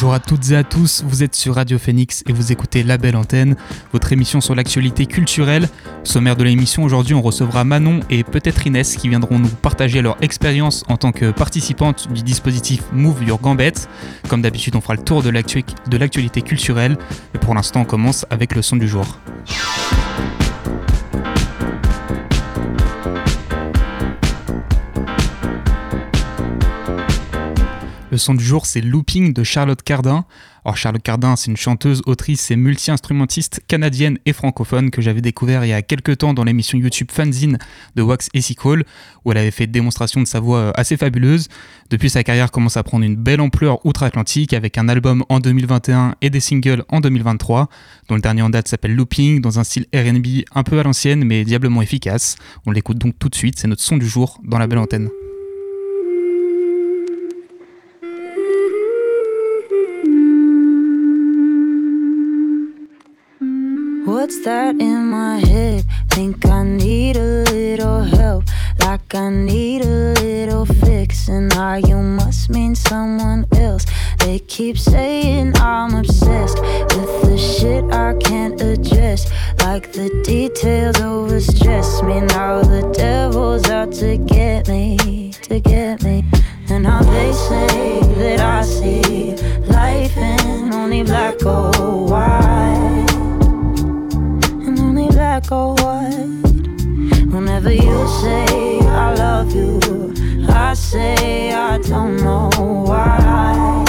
Bonjour à toutes et à tous, vous êtes sur Radio Phoenix et vous écoutez La Belle Antenne, votre émission sur l'actualité culturelle. Sommaire de l'émission, aujourd'hui on recevra Manon et peut-être Inès qui viendront nous partager leur expérience en tant que participantes du dispositif Move Your Gambet. Comme d'habitude on fera le tour de l'actualité culturelle et pour l'instant on commence avec le son du jour. Le son du jour, c'est Looping de Charlotte Cardin. Alors Charlotte Cardin, c'est une chanteuse, autrice et multi-instrumentiste canadienne et francophone que j'avais découvert il y a quelques temps dans l'émission YouTube Fanzine de Wax et Call, où elle avait fait démonstration de sa voix euh, assez fabuleuse. Depuis, sa carrière commence à prendre une belle ampleur outre-Atlantique avec un album en 2021 et des singles en 2023, dont le dernier en date s'appelle Looping, dans un style RB un peu à l'ancienne mais diablement efficace. On l'écoute donc tout de suite, c'est notre son du jour dans la belle antenne. What's that in my head? Think I need a little help, like I need a little fix. And I, you must mean someone else. They keep saying I'm obsessed with the shit I can't address, like the details overstress me. Now the devil's out to get me, to get me. And now they say that I see life in only black or Whenever you say I love you, I say I don't know why.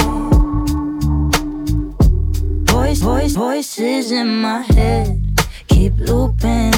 Voice, voice, voices in my head keep looping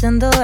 the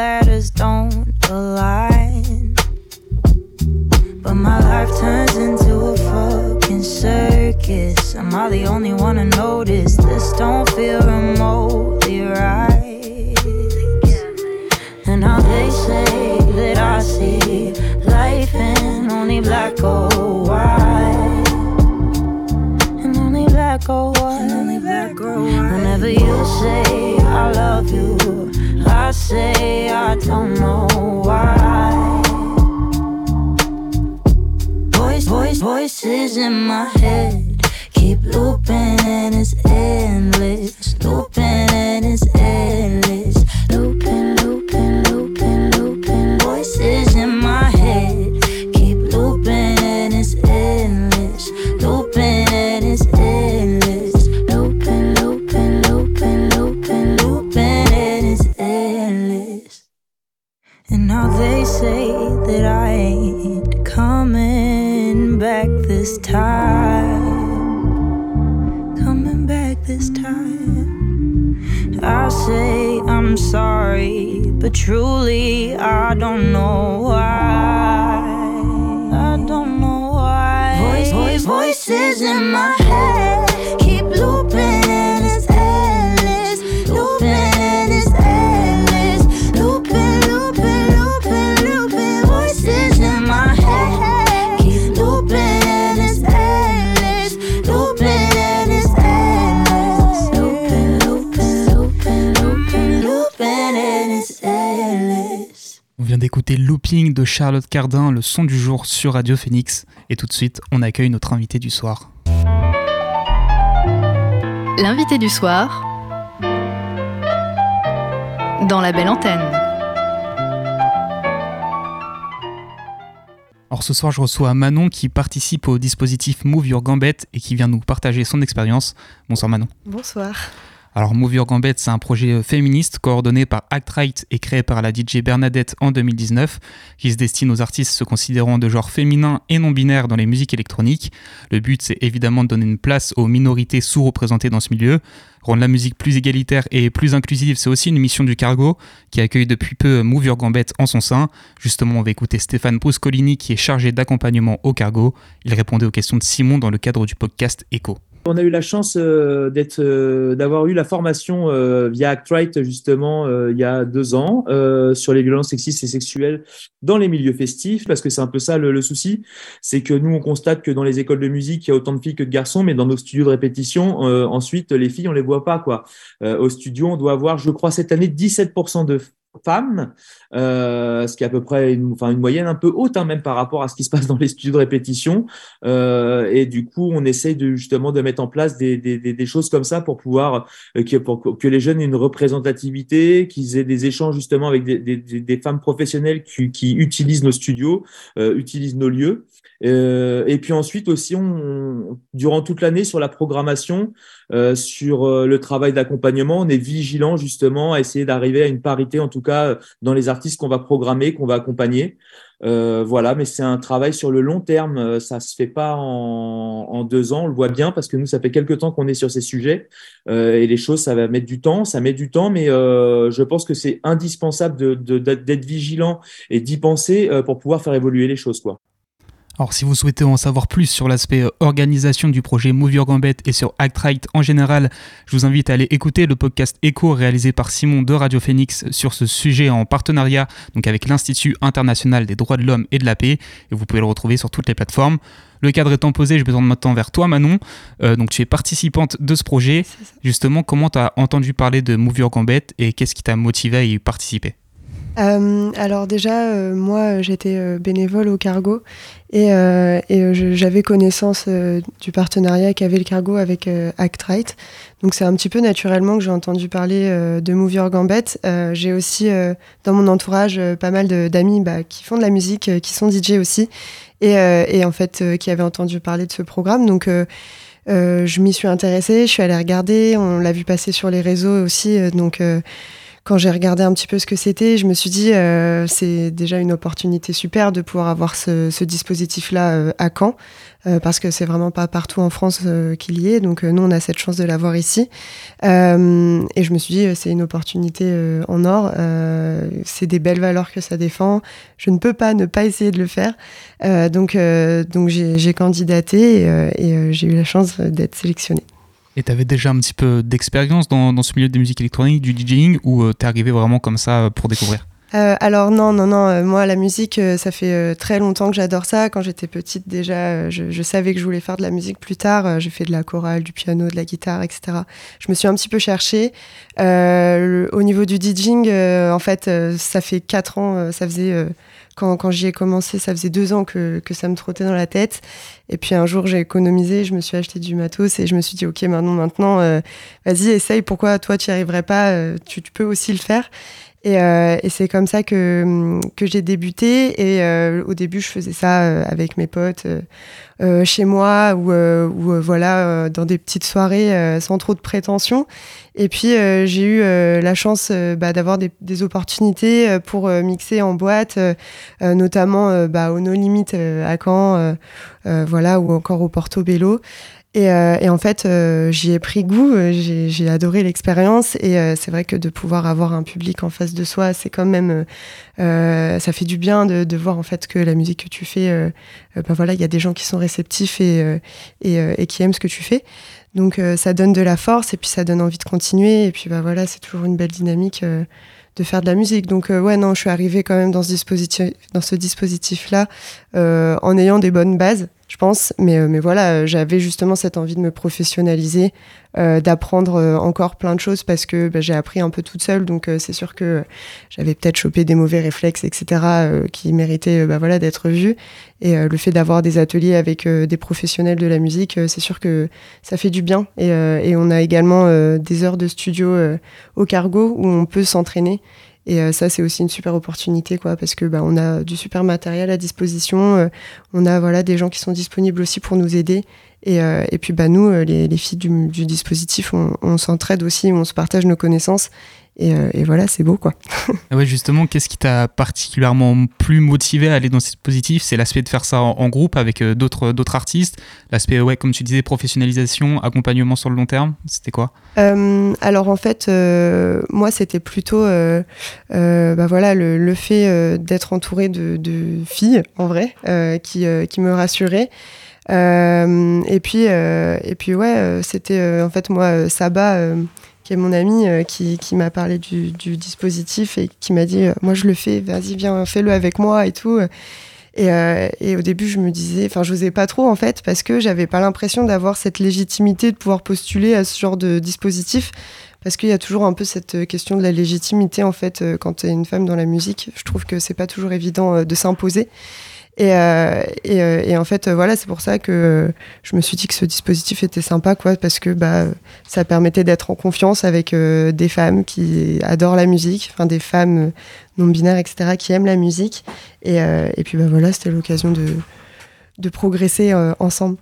don't know D'écouter Looping de Charlotte Cardin, le son du jour sur Radio Phoenix. Et tout de suite, on accueille notre invité du soir. L'invité du soir dans la belle antenne. Alors ce soir, je reçois Manon qui participe au dispositif Move Your Gambet et qui vient nous partager son expérience. Bonsoir Manon. Bonsoir. Alors Move Your Gambit, c'est un projet euh, féministe coordonné par Act Right et créé par la DJ Bernadette en 2019, qui se destine aux artistes se considérant de genre féminin et non binaire dans les musiques électroniques. Le but, c'est évidemment de donner une place aux minorités sous-représentées dans ce milieu. Rendre la musique plus égalitaire et plus inclusive, c'est aussi une mission du Cargo, qui accueille depuis peu Move Your Gambit en son sein. Justement, on va écouter Stéphane Bruscolini, qui est chargé d'accompagnement au Cargo. Il répondait aux questions de Simon dans le cadre du podcast Echo. On a eu la chance euh, euh, d'avoir eu la formation euh, via ActRight justement il y a deux ans sur les violences sexistes et sexuelles dans les milieux festifs, parce que c'est un peu ça le, souci, c'est que nous on constate que dans les écoles de musique il y a autant de filles que de garçons, mais dans nos studios de répétition, ensuite les filles on les voit pas quoi. au studio on doit avoir, je crois cette année 17% de femmes, euh, ce qui est à peu près une, enfin, une moyenne un peu haute, hein, même par rapport à ce qui se passe dans les studios de répétition. Euh, et du coup, on essaye de, justement de mettre en place des, choses comme ça pour pouvoir euh, que, pour que les jeunes aient une représentativité, qu'ils aient des échanges justement avec des, femmes professionnelles qui, qui, utilisent nos studios, euh, utilisent nos lieux. Euh, et puis ensuite aussi, on, durant toute l'année sur la programmation, euh, sur euh, le travail d'accompagnement, on est vigilant justement à essayer d'arriver à une parité, en tout cas dans les artistes qu'on va programmer, qu'on va accompagner. Euh, voilà, mais c'est un travail sur le long terme. Ça se fait pas en, en, deux ans, on le voit bien parce que nous, ça fait quelques temps qu'on est sur ces sujets euh, et les choses, ça va mettre du temps, ça met du temps, mais euh, je pense que c'est indispensable d'être de, vigilant et d'y penser pour pouvoir faire évoluer les choses, quoi. Alors si vous souhaitez en savoir plus sur l'aspect euh, organisation du projet Move Your Gambit et sur ActRight en général, je vous invite à aller écouter le podcast Echo réalisé par Simon de Radio Phoenix sur ce sujet en partenariat donc avec l'Institut international des droits de l'homme et de la paix et vous pouvez le retrouver sur toutes les plateformes. Le cadre étant posé, je besoin de maintenant vers toi Manon. Euh, donc tu es participante de ce projet. Justement, comment tu as entendu parler de Move Your Gambit et qu'est-ce qui t'a motivé à y participer? Euh, alors déjà, euh, moi, j'étais euh, bénévole au cargo et, et j'avais connaissance du partenariat qu'avait le cargo avec ActRight. Donc c'est un petit peu naturellement que j'ai entendu parler de Your Gambette. j'ai aussi dans mon entourage pas mal d'amis bah, qui font de la musique, qui sont DJ aussi, et, et en fait qui avaient entendu parler de ce programme. Donc je m'y suis intéressée, je suis allée regarder, on l'a vu passer sur les réseaux aussi, donc quand j'ai regardé un petit peu ce que c'était, je me suis dit, euh, c'est déjà une opportunité super de pouvoir avoir ce, dispositif-là euh, à Caen, euh, parce que c'est vraiment pas partout en France qu'il y est. Donc nous, on a cette chance de l'avoir ici. et je me suis dit, c'est une opportunité en or. c'est des belles valeurs que ça défend. Je ne peux pas ne pas essayer de le faire. donc donc j'ai candidaté et j'ai eu la chance d'être sélectionnée. Et tu avais déjà un petit peu d'expérience dans, dans, ce milieu des musiques électroniques, du DJing, ou euh, t'es arrivé vraiment comme ça euh, pour découvrir? Euh, alors non, non, non, moi la musique, ça fait très longtemps que j'adore ça. Quand j'étais petite déjà, je, savais que je voulais faire de la musique plus tard. j'ai fait de la chorale, du piano, de la guitare, etc. Je me suis un petit peu cherchée. au niveau du DJing, en fait, ça fait quatre ans, ça faisait quand, quand j'y ai commencé, ça faisait deux ans que, que, ça me trottait dans la tête. Et puis un jour, j'ai économisé, je me suis acheté du matos et je me suis dit, OK, maintenant, maintenant, euh, vas-y, essaye. Pourquoi toi, tu n'y arriverais pas euh, tu, tu, peux aussi le faire. Et, euh, et c'est comme ça que, que j'ai débuté. Et euh, au début, je faisais ça euh, avec mes potes euh, chez moi ou, ou voilà, dans des petites soirées sans trop de prétention. Et puis, j'ai eu la chance bah, d'avoir des, des, opportunités pour mixer en boîte, notamment bah, au No Limit à Caen, voilà, ou encore au Portobello. Et, euh, et, en fait, euh, j'y ai pris goût, euh, j'ai adoré l'expérience. Et c'est vrai que de pouvoir avoir un public en face de soi, c'est quand même, ça fait du bien de, de, voir en fait que la musique que tu fais, ben voilà, il y a des gens qui sont réceptifs et, et, et qui aiment ce que tu fais. Donc ça donne de la force et puis ça donne envie de continuer. Et puis bah voilà, c'est toujours une belle dynamique de faire de la musique. Donc ouais, non, je suis arrivée quand même dans ce dispositif, dans ce dispositif-là, en ayant des bonnes bases je pense. Mais, euh, mais voilà, euh, j'avais justement cette envie de me professionnaliser, euh, d'apprendre encore plein de choses parce que bah, j'ai appris un peu toute seule. Donc c'est sûr que j'avais peut-être chopé des mauvais réflexes, etc., qui méritaient bah, voilà, d'être vus. Et le fait d'avoir des ateliers avec des professionnels de la musique, c'est sûr que ça fait du bien. Et, et on a également des heures de studio au cargo où on peut s'entraîner. Et euh, ça, c'est aussi une super opportunité, quoi, parce que bah, on a du super matériel à disposition. Euh, on a voilà des gens qui sont disponibles aussi pour nous aider. Et, et puis bah, nous, les, les filles du, du dispositif, on, on s'entraide aussi, on se partage nos connaissances. Et, et voilà, c'est beau quoi. ouais, justement, qu'est-ce qui t'a particulièrement plus motivé à aller dans ce dispositif? C'est l'aspect de faire ça en, en groupe avec d'autres d'autres artistes, l'aspect, ouais, comme tu disais, professionnalisation, accompagnement sur le long terme, c'était quoi? Euh, Alors en fait, euh, moi c'était plutôt euh, bah, voilà, le, le fait d'être entourée de, de, filles, en vrai, qui, qui me rassuraient. et puis, et puis ouais, c'était en fait moi, Saba qui est mon ami, euh, qui, qui m'a parlé du, du, dispositif et qui m'a dit Moi, je le fais, vas-y, viens, fais-le avec moi et tout. Et, euh, et, au début, je me disais, enfin, je n'osais pas trop en fait, parce que j'avais pas l'impression d'avoir cette légitimité de pouvoir postuler à ce genre de dispositif. Parce qu'il y a toujours un peu cette question de la légitimité en fait quand tu es une femme dans la musique. Je trouve que c'est pas toujours évident de s'imposer. Et, euh, et, euh, et, en fait, voilà, c'est pour ça que je me suis dit que ce dispositif était sympa, quoi, parce que bah, ça permettait d'être en confiance avec euh, des femmes qui adorent la musique, enfin des femmes non binaires, etc., qui aiment la musique. Et, euh, et puis bah, voilà, c'était l'occasion de, de progresser euh, ensemble.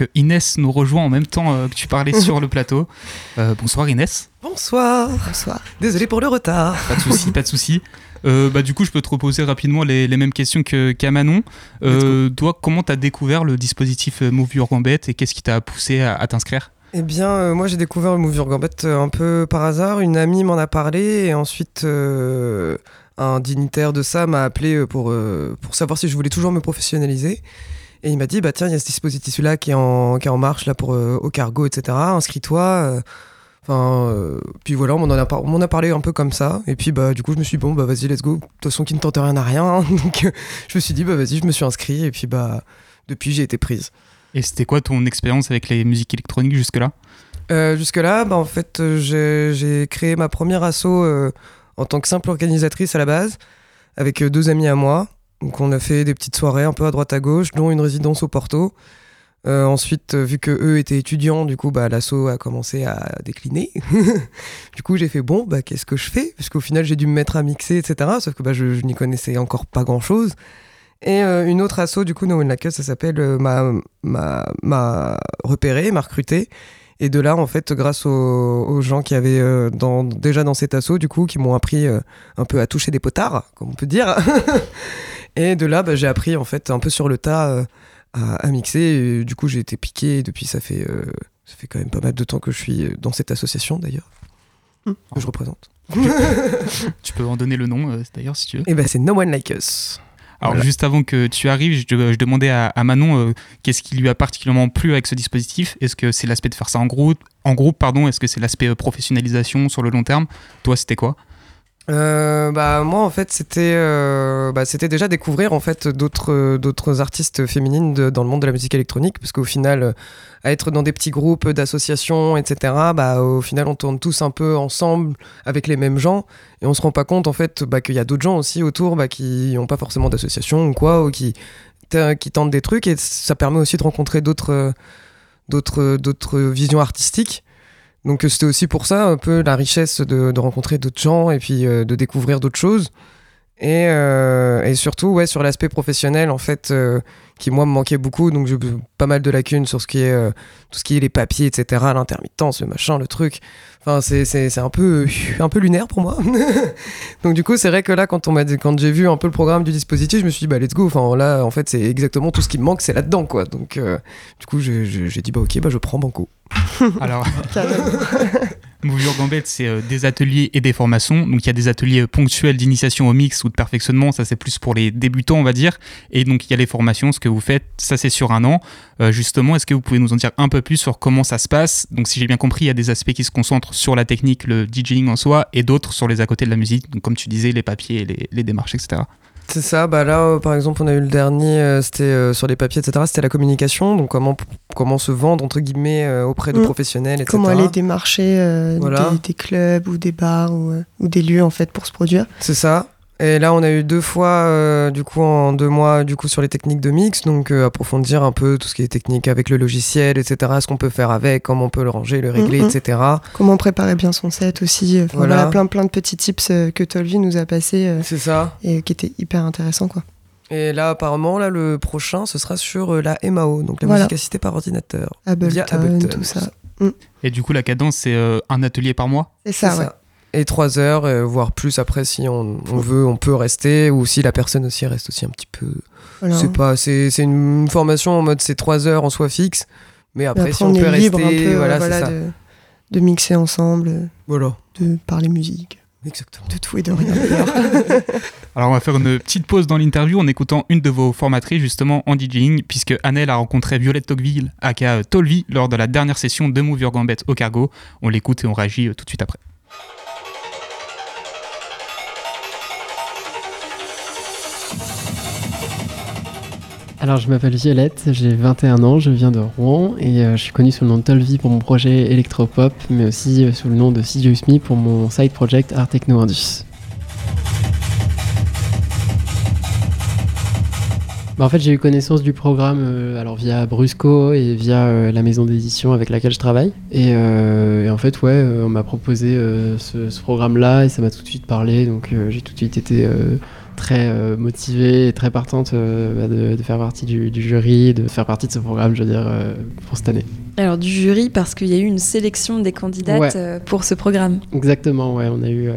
Que Inès nous rejoint en même temps que tu parlais sur le plateau. bonsoir Inès. Bonsoir. Bonsoir. Désolé pour le retard. Pas de souci, pas de souci. Euh, bah, du coup, je peux te reposer rapidement les, les mêmes questions qu'à qu Manon. Euh, toi, comment tu as découvert le dispositif Move Your Gambit et qu'est-ce qui t'a poussé à, à t'inscrire? Eh bien, euh, moi j'ai découvert le Move Your Gambit un peu par hasard. Une amie m'en a parlé et ensuite euh, un dignitaire de ça m'a appelé pour, euh, pour savoir si je voulais toujours me professionnaliser. Et il m'a dit, bah tiens, il y a ce dispositif-là qui, est en, qui est en marche là pour au cargo, etc. Inscris-toi. Enfin, euh, puis voilà, on m'en a, on a, parlé un peu comme ça. Et puis, bah, du coup, je me suis dit, bon, bah, vas-y, let's go. De toute façon, qui ne tente rien à rien. Donc, euh, je me suis dit, bah, vas-y, je me suis inscrit. Et puis, bah, depuis, j'ai été prise. Et c'était quoi ton expérience avec les musiques électroniques jusque-là? Euh, Jusque-là, bah, en fait, j'ai créé ma première asso euh, en tant que simple organisatrice à la base, avec deux amis à moi. Donc, on a fait des petites soirées un peu à droite à gauche, dont une résidence au Porto. Euh, ensuite, vu que eux étaient étudiants, du coup, bah, l'asso a commencé à décliner. du coup, j'ai fait bon, bah, qu'est-ce que je fais? Parce qu'au final, j'ai dû me mettre à mixer, etc. Sauf que bah, je, n'y connaissais encore pas grand-chose. Et euh, une autre asso, du coup, No One ça s'appelle euh, m'a repéré, m'a recruté. Et de là, en fait, grâce aux, gens qui avaient euh, déjà dans cet asso, du coup, qui m'ont appris euh, un peu à toucher des potards, comme on peut dire. et de là, bah, j'ai appris, en fait, un peu sur le tas euh, à, à, mixer. Et, du coup, j'ai été piqué. Et depuis, ça fait, euh, ça fait quand même pas mal de temps que je suis dans cette association, d'ailleurs, mmh. que je représente. tu peux en donner le nom, euh, d'ailleurs, si tu veux. Et ben, c'est No One Like Us. Alors voilà. juste avant que tu arrives, je, je demandais à, à Manon euh, qu'est-ce qui lui a particulièrement plu avec ce dispositif? Est-ce que c'est l'aspect de faire ça en groupe, en groupe pardon? Est-ce que c'est l'aspect euh, professionnalisation sur le long terme? Toi, c'était quoi? Euh, bah moi en fait c'était euh, bah, c'était déjà découvrir en fait d'autres d'autres artistes féminines dans le monde de la musique électronique parce qu'au final euh, à être dans des petits groupes d'associations etc bah au final on tourne tous un peu ensemble avec les mêmes gens et on se rend pas compte en fait bah, qu'il y a d'autres gens aussi autour bah, qui ont pas forcément d'association ou quoi ou qui qui tentent des trucs et ça permet aussi de rencontrer d'autres d'autres d'autres visions artistiques donc c'était aussi pour ça un peu la richesse de, rencontrer d'autres gens et puis euh, de découvrir d'autres choses. Et, euh, et, surtout ouais sur l'aspect professionnel en fait euh, qui moi me manquait beaucoup donc j'ai pas mal de lacunes sur ce qui est tout ce qui est les papiers etc l'intermittence le machin le truc enfin c'est c'est un peu un peu lunaire pour moi. Donc du coup c'est vrai que là quand on m'a quand j'ai vu un peu le programme du dispositif je me suis dit bah let's go. Enfin là en fait c'est exactement tout ce qui me manque c'est là dedans quoi. Donc euh, du coup j'ai dit bah ok bah je prends banco. Alors Move Your Gambit, c'est euh, des ateliers et des formations. Donc il y a des ateliers ponctuels d'initiation au mix ou de perfectionnement, ça c'est plus pour les débutants, on va dire. Et donc il y a les formations, ce que vous faites, ça c'est sur un an. Euh, justement, est-ce que vous pouvez nous en dire un peu plus sur comment ça se passe? Donc si j'ai bien compris, il y a des aspects qui se concentrent sur la technique, le DJing en soi, et d'autres sur les à côté de la musique. Donc comme tu disais, les papiers, les démarches, etc. C'est ça, bah là euh, par exemple on a eu le dernier, euh, c'était euh, sur les papiers, etc. C'était la communication, donc comment, comment se vendre entre guillemets auprès de mmh. professionnels, etc. Comment aller démarcher voilà. des, des, clubs ou des bars ou, ou, des lieux en fait pour se produire. C'est ça. Et là, on a eu deux fois, euh, du coup, en deux mois, du coup, sur les techniques de mix, donc euh, approfondir un peu tout ce qui est technique avec le logiciel, etc. Ce qu'on peut faire avec, comment on peut le ranger, le régler, mmh, mmh. etc. Comment préparer bien son set aussi. Enfin, voilà. voilà. plein, plein de petits tips euh, que Tolvi nous a passé. C'est ça. Et qui étaient hyper intéressants, quoi. Et là, apparemment, là, le prochain, ce sera sur euh, la MAO, donc la Voilà. musique assistée par ordinateur. Ableton, Via Ableton, tout ça. Et du coup, la cadence, c'est euh, un atelier par mois? C'est ça, ouais. ça. Et trois heures, euh, voire plus après, si on, on veut, on peut rester, ou si la personne aussi reste aussi un petit peu. Voilà. C'est pas, c'est c'est une formation en mode c'est trois heures en soi fixe, mais après, après, si on, on, peut est libre rester, un peu voilà, voilà, c'est ça. de, de mixer ensemble, Voilà, de parler musique, exactement. de tout et de rien. Alors, on va faire une petite pause dans l'interview en écoutant une de vos formatrices, justement, en DJing, puisque Annelle a rencontré Violette Tocqueville, aka Tolvi, lors de la dernière session de Move Your Gambit au Cargo. On l'écoute et on réagit euh, tout de suite après. Alors, je m'appelle Violette, j'ai 21 ans, je viens de Rouen et euh, je suis connue sous le nom de Tolvi pour mon projet Electropop, mais aussi euh, sous le nom de Sidious pour mon side project Art Techno Indus. Bah, en fait, j'ai eu connaissance du programme euh, alors via Brusco et via la maison d'édition avec laquelle je travaille. Et, en fait, ouais, on m'a proposé ce, programme-là et ça m'a tout de suite parlé. Donc, j'ai tout de suite été très euh, motivée et très partante euh, bah, de, de faire partie du, du jury, de faire partie de ce programme, je veux dire, euh, pour cette année. Alors du jury parce qu'il y a eu une sélection des candidates Ouais. pour ce programme. Exactement, ouais, on a eu,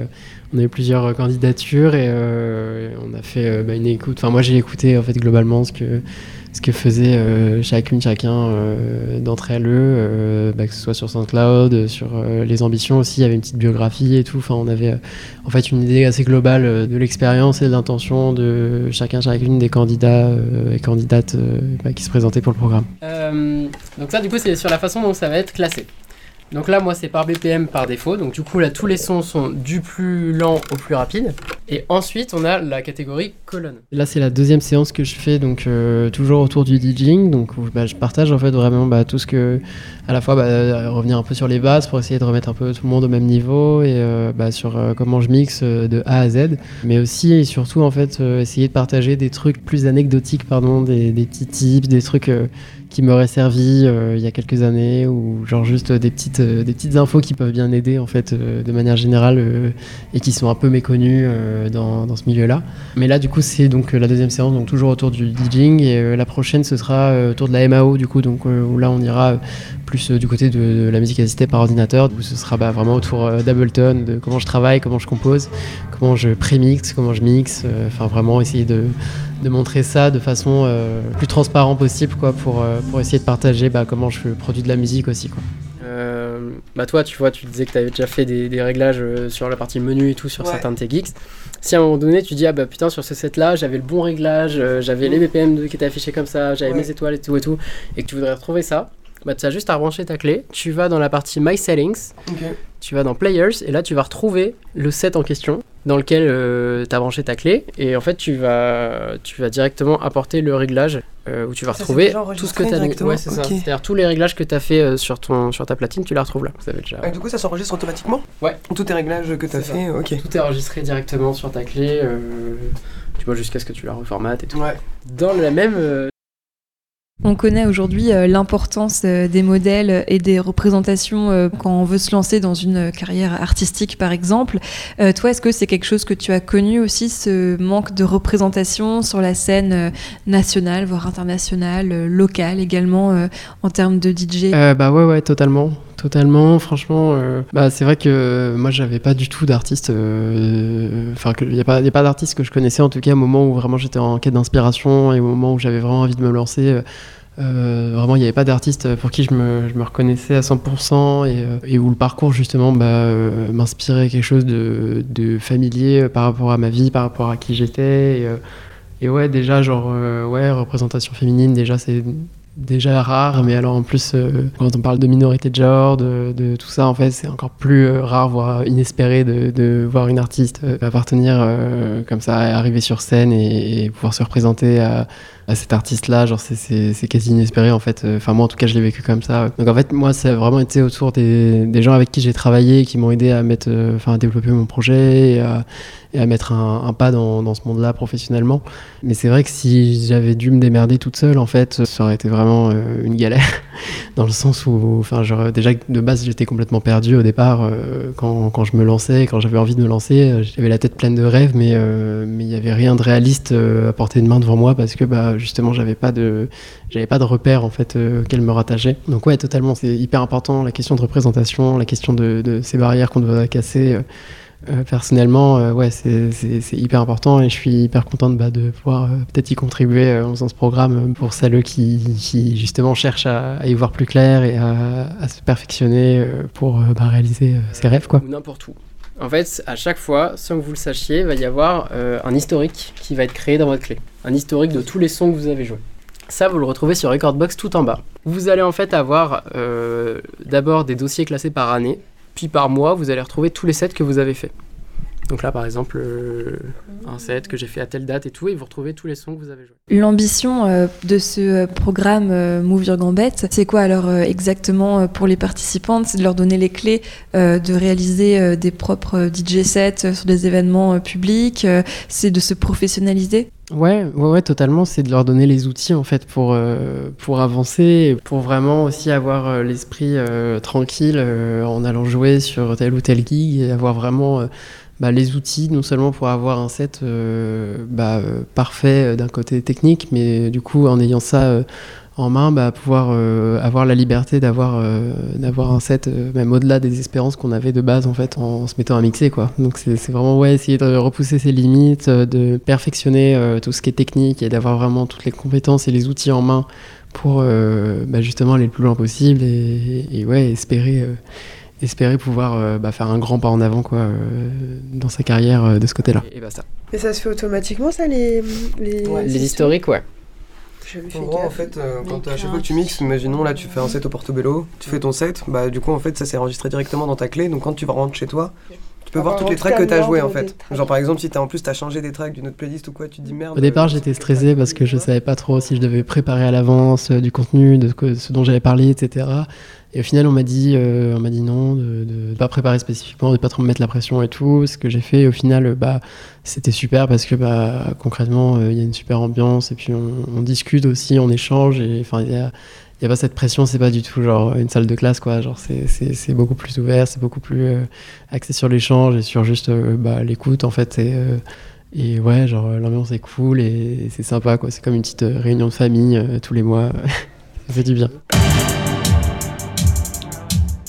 on a eu plusieurs candidatures et euh, on a fait euh, bah, une écoute. Enfin, moi, j'ai écouté en fait globalement ce que ce que faisaient euh, chacune, chacun euh, d'entre elles, euh, bah, que ce soit sur SoundCloud, sur les ambitions aussi. Il y avait une petite biographie et tout. Enfin, on avait en fait une idée assez globale de l'expérience et de l'intention de chacun, chacune des candidats et candidates bah, qui se présentaient pour le programme. Donc ça, du coup, c'est sur la façon dont ça va être classé. Donc là, moi, c'est par BPM par défaut. Donc du coup, là, tous les sons sont du plus lent au plus rapide. Et ensuite, on a la catégorie colonne. Là, c'est la deuxième séance que je fais, donc euh, toujours autour du DJing. Donc bah, je partage en fait vraiment bah, tout ce que, à la fois bah, euh, revenir un peu sur les bases pour essayer de remettre un peu tout le monde au même niveau et euh, sur comment je mixe de A à Z. Mais aussi et surtout en fait essayer de partager des trucs plus anecdotiques, pardon, des, des petits tips, des trucs qui m'auraient servi euh, il y a quelques années ou genre juste des petites euh, des petites infos qui peuvent bien aider en fait euh, de manière générale et qui sont un peu méconnues dans, dans ce milieu-là. Mais là du coup c'est donc la deuxième séance donc toujours autour du DJing et la prochaine ce sera autour de la MAO du coup donc où là on ira plus euh, du côté de, de la musique assistée par ordinateur où ce sera bah, vraiment autour euh, d'Ableton de comment je travaille, comment je compose, comment je prémixe, comment je mixe, euh, enfin vraiment essayer de de montrer ça de façon euh, plus transparente possible quoi pour, euh, pour essayer de partager bah, comment je produis de la musique aussi quoi. bah toi tu vois tu disais que tu avais déjà fait des, des réglages sur la partie menu et tout sur Ouais. certains de tes geeks si à un moment donné tu dis ah bah putain sur ce set là j'avais le bon réglage j'avais les BPM qui étaient affichés comme ça j'avais Ouais. mes étoiles et tout et tout et que tu voudrais retrouver ça bah tu as juste à brancher ta clé tu vas dans la partie My Settings tu vas dans Players et là tu vas retrouver le set en question dans lequel tu as branché ta clé et en fait tu vas, tu vas directement apporter le réglage euh, où tu vas Ça, retrouver tout ce que tu as Ouais, c'est ça. Ok. C'est-à-dire tous les réglages que tu as fait euh, sur, ton, sur ta platine, tu les retrouves là. Déjà... Ah, du coup, ça s'enregistre automatiquement Ouais. Tous tes réglages que tu as ça. fait, ok. Tout est enregistré directement sur ta clé. euh, tu vois jusqu'à ce que tu la reformates et tout. Ouais. Dans la même euh, On connaît aujourd'hui euh, l'importance euh, des modèles et des représentations euh, quand on veut se lancer dans une carrière artistique, par exemple. Toi, est-ce que c'est quelque chose que tu as connu aussi, ce manque de représentation sur la scène nationale, voire internationale, locale également, en termes de DJ bah ouais, ouais, totalement. Totalement, franchement, bah c'est vrai que moi j'avais pas du tout d'artiste, enfin il n'y a pas, pas d'artiste que je connaissais en tout cas au moment où vraiment j'étais en quête d'inspiration et au moment où j'avais vraiment envie de me lancer. Euh, vraiment, il n'y avait pas d'artiste pour qui je me, je me reconnaissais à 100% et, euh, et où le parcours justement bah, euh, m'inspirait quelque chose de, familier euh, par rapport à ma vie, par rapport à qui j'étais. Et, ouais, déjà, genre, ouais, représentation féminine, déjà, c'est déjà rare, mais alors en plus, euh, quand on parle de minorité de genre, de, tout ça, en fait, c'est encore plus euh, rare, voire inespéré de, voir une artiste euh, appartenir comme ça, arriver sur scène et, pouvoir se représenter à, à cet artiste-là. Genre, c'est- quasi inespéré, en fait. Enfin, moi, en tout cas, je l'ai vécu comme ça. Donc, en fait, moi, ça a vraiment été autour des, gens avec qui j'ai travaillé, qui m'ont aidé à mettre, enfin, à développer mon projet et à, et à mettre un, un pas dans, dans ce monde-là professionnellement. Mais c'est vrai que si j'avais dû me démerder toute seule, en fait, ça aurait été vraiment vraiment une galère dans le sens où, enfin, déjà de base, j'étais complètement perdu au départ quand, quand, je me lançais, quand j'avais envie de me lancer. J'avais la tête pleine de rêves, mais mais il n'y avait rien de réaliste à portée de main devant moi parce que bah, justement, j'avais pas de j'avais pas de repère en fait qu'elle me rattachait. Donc ouais, totalement, c'est hyper important la question de représentation, la question de ces barrières qu'on doit casser. Euh, personnellement, euh, c'est hyper important et je suis hyper contente bah, de pouvoir euh, peut-être y contribuer en ce programme pour celles qui, justement cherchent à, y voir plus clair et à, se perfectionner pour bah, réaliser ses rêves. N'importe où. En fait, à chaque fois, sans que vous le sachiez, il va y avoir un historique qui va être créé dans votre clé. Un historique de tous les sons que vous avez joués. Ça, vous le retrouvez sur Recordbox tout en bas. Vous allez en fait avoir d'abord des dossiers classés par année, puis par mois, vous allez retrouver tous les sets que vous avez fait. Donc là, par exemple, euh, un set que j'ai fait à telle date et tout, et vous retrouvez tous les sons que vous avez joués. L'ambition euh, de ce euh, programme Move Your Gambette, c'est quoi alors exactement pour les participantes C'est de leur donner les clés de réaliser des propres DJ sets sur des événements publics, c'est de se professionnaliser? Ouais, ouais, ouais, totalement. C'est de leur donner les outils en fait pour pour avancer, pour vraiment aussi avoir l'esprit tranquille en allant jouer sur tel ou tel gig et avoir vraiment bah, les outils, non seulement pour avoir un set euh, bah, euh, parfait euh, d'un côté technique, mais du coup en ayant ça en main, bah, pouvoir avoir la liberté d'avoir d'avoir un set même au-delà des espérances qu'on avait de base en fait en, se mettant à mixer quoi. Donc c'est vraiment ouais essayer de repousser ses limites, de perfectionner tout ce qui est technique et d'avoir vraiment toutes les compétences et les outils en main pour justement aller le plus loin possible et, et ouais espérer espérer pouvoir euh, bah, faire un grand pas en avant quoi, euh, dans sa carrière euh, de ce côté-là. Et, ça. Et ça se fait automatiquement ça les les, les historiques ouais. En gros, en fait, quand à chaque fois que tu mixes, imaginons là, tu fais un set au portobello, tu fais ton set, bah du coup, en fait, ça s'est enregistré directement dans ta clé. Donc quand tu vas rentrer chez toi, tu peux voir toutes les tracks que tu as jouées en fait. Genre par exemple, si as, en plus tu as changé des tracks d'une autre playlist ou quoi, tu te dis merde. Au départ, j'étais stressé parce que je savais pas trop si je devais préparer à l'avance du contenu, de ce dont j'avais parlé, etc. Et au final, on m'a dit, euh, on m'a dit non, de ne pas préparer spécifiquement, de pas trop me mettre la pression et tout. Ce que j'ai fait, au final, bah, c'était super parce que bah, concrètement, euh, il y a une super ambiance et puis on, discute aussi, on échange. Et enfin, il y a, pas cette pression, c'est pas du tout genre une salle de classe, quoi. Genre, c'est beaucoup plus ouvert, c'est beaucoup plus euh, axé sur l'échange et sur juste bah, l'écoute, en fait. Et, et ouais, genre, l'ambiance est cool et c'est sympa, quoi. C'est comme une petite réunion de famille tous les mois. Ça fait du bien.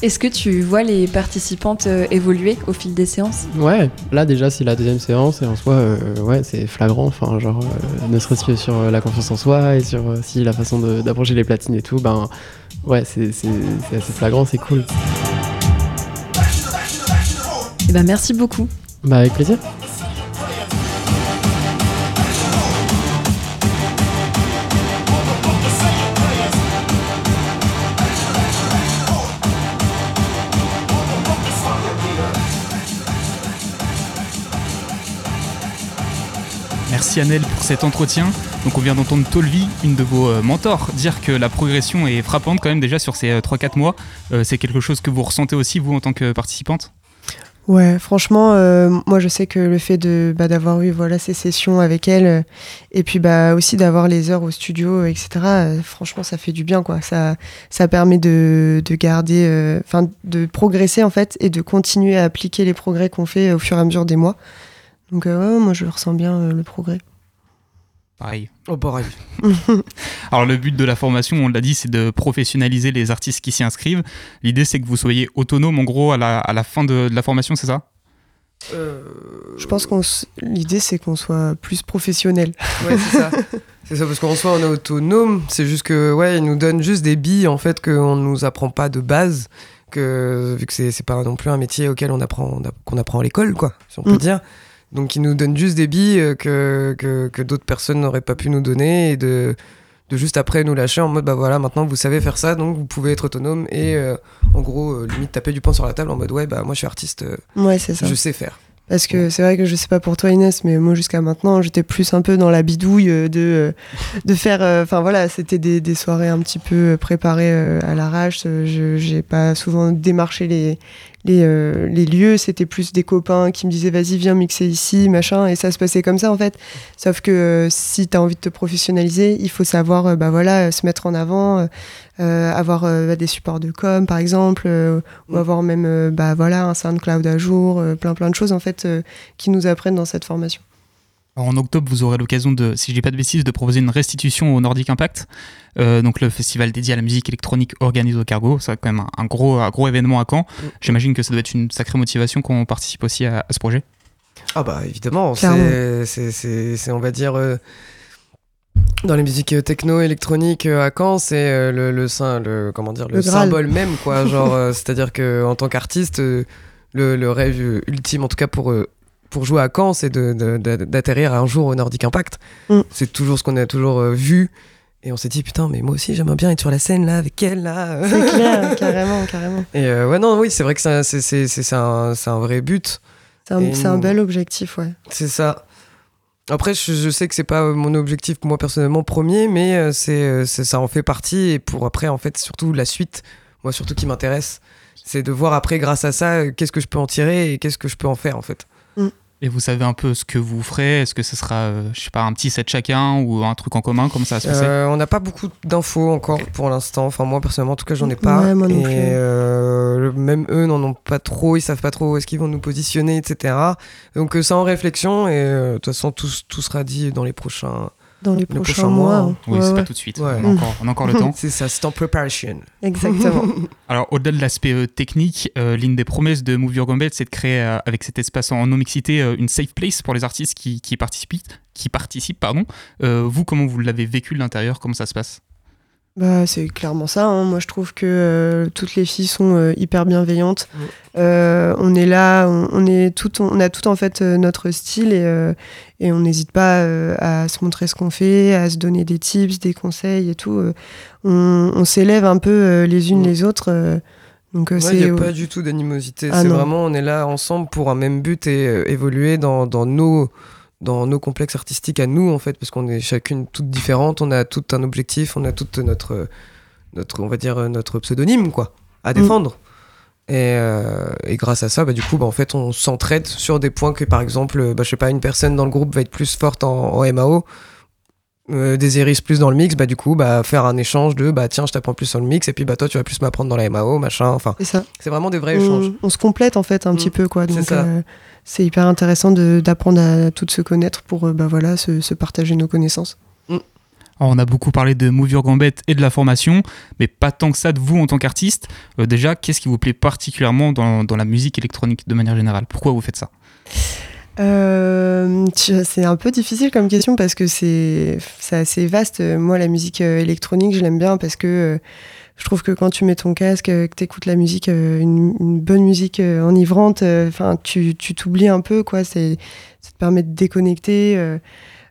Est-ce que tu vois les participantes euh, évoluer au fil des séances? Ouais, là déjà c'est la deuxième séance et en soi, euh, ouais, c'est flagrant. Enfin, genre, euh, ne serait-ce que sur la confiance en soi et sur si la façon d'approcher les platines et tout, ben ouais, c'est assez flagrant, c'est cool. Et eh ben merci beaucoup. Bah avec plaisir. Merci Annelle pour cet entretien. Donc on vient d'entendre Tolvi, une de vos euh, mentors, dire que la progression est frappante quand même déjà sur ces 3-4 euh, mois. Euh, c'est quelque chose que vous ressentez aussi vous en tant que participante? Ouais, franchement, moi je sais que le fait de bah, d'avoir eu voilà ces sessions avec elle et puis bah aussi d'avoir les heures au studio, etc. franchement, ça fait du bien quoi. Ça ça permet de, de garder, enfin de progresser en fait et de continuer à appliquer les progrès qu'on fait au fur et à mesure des mois. Donc euh, moi je ressens bien euh, le progrès. Pareil. Oh, pareil. Alors le but de la formation, on l'a dit, c'est de professionnaliser les artistes qui s'y inscrivent. L'idée c'est que vous soyez autonome en gros à la, à la fin de, la formation, c'est ça? Euh, Je pense qu'on l'idée c'est qu'on soit plus professionnel. Ouais, c'est ça. c'est ça parce qu'en soi on est autonome, c'est juste que ouais, ils nous donnent juste des billes en fait qu'on nous apprend pas de base que vu que c'est pas non plus un métier auquel on apprend qu'on apprend à l'école quoi, si on peut mm. dire. Donc ils nous donnent juste des billes euh, que, que, que d'autres personnes n'auraient pas pu nous donner et de, de juste après nous lâcher en mode bah voilà maintenant vous savez faire ça donc vous pouvez être autonome et euh, en gros euh, limite taper du poing sur la table en mode ouais bah moi je suis artiste ouais, c'est ça. je sais faire parce que c'est vrai que je sais pas pour toi Inès, mais moi jusqu'à maintenant j'étais plus un peu dans la bidouille de, de faire. Enfin voilà, c'était des, des, soirées un petit peu préparées à l'arrache. Je j'ai pas souvent démarché les, les, euh, les lieux, c'était plus des copains qui me disaient vas-y, viens mixer ici, machin, et ça se passait comme ça en fait. Sauf que euh, si tu as envie de te professionnaliser, il faut savoir euh, bah, voilà, se mettre en avant, avoir bah, des supports de com par exemple, ou Mm. avoir même bah, voilà, un SoundCloud à jour, plein plein de choses en fait qui nous apprennent dans cette formation. En octobre, vous aurez l'occasion de, si je dis pas de bêtises, de proposer une restitution au Nordic Impact, euh, donc le festival dédié à la musique électronique organisé au Cargo. C'est quand même un, un gros, un gros événement à Caen. J'imagine que ça doit être une sacrée motivation qu'on participe aussi à, à ce projet. Ah bah évidemment, c'est, c'est, c'est, c'est, on va dire, euh, dans les musiques euh, techno électroniques à Caen, c'est euh, le, le, sym- le, comment dire, le, Le Graal. symbole même, quoi. Genre, euh, c'est-à-dire que en tant qu'artiste, le, le rêve ultime, en tout cas pour, euh, pour jouer à Caen, c'est de, de- de- d'atterrir un jour au Nordic Impact. Mm. C'est toujours ce qu'on a toujours euh, vu. Et on s'est dit, putain, mais moi aussi, j'aimerais bien être sur la scène, là, avec elle, là. C'est clair, carrément, carrément. Et euh, ouais, non, oui, c'est vrai que c'est, un, un vrai but. C'est un, bel objectif, ouais. C'est ça. Après, je, je sais que c'est pas euh, mon objectif moi personnellement premier, mais c'est, ça en fait partie. Et pour après, en fait, surtout la suite, moi surtout qui m'intéresse, c'est de voir après, grâce à ça, qu'est-ce que je peux en tirer et qu'est-ce que je peux en faire en fait. Et vous savez un peu ce que vous ferez Est-ce que ce sera, euh, je sais pas, un petit set chacun ou un truc en commun? Comment ça va se passer? Euh, on n'a pas beaucoup d'infos encore pour l'instant. Enfin, moi personnellement, en tout cas, j'en ai pas. Ouais, moi non et euh, même eux n'en ont pas trop. Ils savent pas trop où est-ce qu'ils vont nous positionner, etc. Donc, euh, c'est en réflexion. Et euh, de toute façon, tout, tout sera dit dans les prochains. Dans les Le prochains prochain mois. mois. Oui, Ouais, c'est ouais. pas tout de suite. Ouais. On, a encore, on a encore le temps. C'est ça, c'est en preparation. Exactement. Alors, au-delà de l'aspect euh, technique, euh, l'une des promesses de Move Your Gambit, c'est de créer, euh, avec cet espace en non-mixité, euh, une safe place pour les artistes qui, qui participent. Qui participent pardon. Euh, vous, comment vous l'avez vécu de l'intérieur? Comment ça se passe? Bah, c'est clairement ça. hein. Moi, je trouve que euh, toutes les filles sont euh, hyper bienveillantes. Mm. Euh, on est là, on, on est tout, on a tout en fait notre style et, et on n'hésite pas à se montrer ce qu'on fait, à se donner des tips, des conseils et tout. On on s'élève un peu les unes Mm. les autres. donc Il n'y a pas du tout d'animosité. Ah c'est vraiment, on est là ensemble pour un même but et euh, évoluer dans, dans, nos, dans nos complexes artistiques à nous, en fait, parce qu'on est chacune toute différente, on a tout un objectif, on a toute notre, notre on va dire, notre pseudonyme, quoi, à Mm. défendre. Et, euh, et grâce à ça, bah, du coup, bah, en fait, on s'entraide sur des points que, par exemple, bah, je sais pas, une personne dans le groupe va être plus forte en, en MAO, euh, des Iris plus dans le mix, bah, du coup, bah, faire un échange de, bah, tiens, je t'apprends plus sur le mix, et puis, bah, toi, tu vas plus m'apprendre dans la MAO, machin, enfin, c'est ça. c'est vraiment des vrais échanges. On, se complète en fait un Mm. petit peu quoi. C'est Donc euh, c'est hyper intéressant d'apprendre à toutes se connaître pour euh, bah voilà se, se partager nos connaissances. Alors, on a beaucoup parlé de Move Your Gambit et de la formation, mais pas tant que ça de vous en tant qu'artiste. Euh, déjà, qu'est-ce qui vous plaît particulièrement dans, dans la musique électronique de manière générale? Pourquoi vous faites ça? Euh, c'est un peu difficile comme question parce que c'est assez vaste. Moi, la musique euh, électronique, je l'aime bien parce que euh, je trouve que quand tu mets ton casque, euh, que tu écoutes la musique, une, une bonne musique enivrante, enfin, tu t'oublies un peu, quoi. Ça te permet de déconnecter.